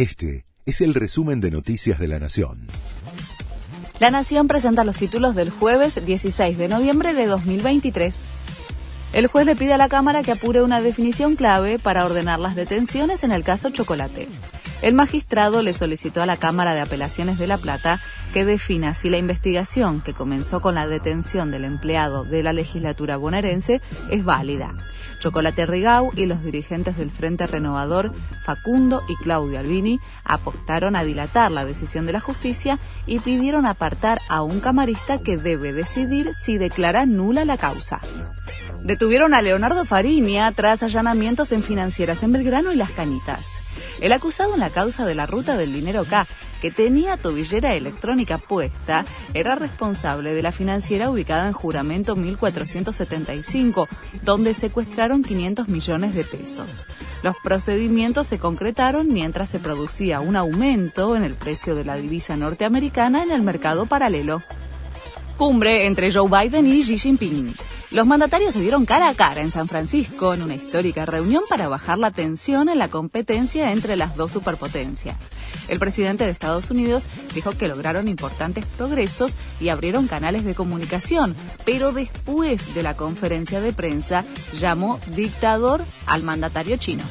Este es el resumen de Noticias de la Nación. La Nación presenta los títulos del jueves 16 de noviembre de 2023. El juez le pide a la Cámara que apure una definición clave para ordenar las detenciones en el caso Chocolate. El magistrado le solicitó a la Cámara de Apelaciones de La Plata que defina si la investigación que comenzó con la detención del empleado de la legislatura bonaerense es válida. Chocolate Rigau y los dirigentes del Frente Renovador, Facundo y Claudio Albini, apostaron a dilatar la decisión de la justicia y pidieron apartar a un camarista que debe decidir si declara nula la causa. Detuvieron a Leonardo Fariña tras allanamientos en financieras en Belgrano y Las Canitas. El acusado en la causa de la ruta del dinero K, que tenía tobillera electrónica puesta, era responsable de la financiera ubicada en Juramento 1475, donde secuestraron 500 millones de pesos. Los procedimientos se concretaron mientras se producía un aumento en el precio de la divisa norteamericana en el mercado paralelo. Cumbre entre Joe Biden y Xi Jinping. Los mandatarios se dieron cara a cara en San Francisco en una histórica reunión para bajar la tensión en la competencia entre las dos superpotencias. El presidente de Estados Unidos dijo que lograron importantes progresos y abrieron canales de comunicación, pero después de la conferencia de prensa llamó dictador al mandatario chino.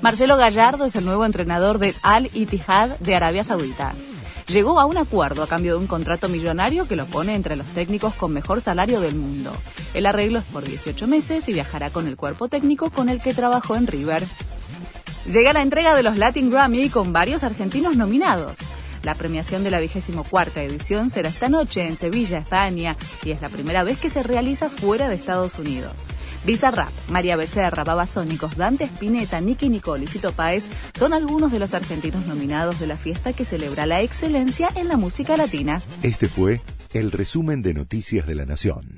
Marcelo Gallardo es el nuevo entrenador del Al Ittihad de Arabia Saudita llegó a un acuerdo a cambio de un contrato millonario que lo pone entre los técnicos con mejor salario del mundo. El arreglo es por 18 meses y viajará con el cuerpo técnico con el que trabajó en River. Llega la entrega de los Latin Grammy con varios argentinos nominados. La premiación de la vigésimo cuarta edición será esta noche en Sevilla, España, y es la primera vez que se realiza fuera de Estados Unidos. Rap, María Becerra, Babasónicos, Dante Spinetta, Nicky Nicole y Fito Páez son algunos de los argentinos nominados de la fiesta que celebra la excelencia en la música latina. Este fue el resumen de Noticias de la Nación.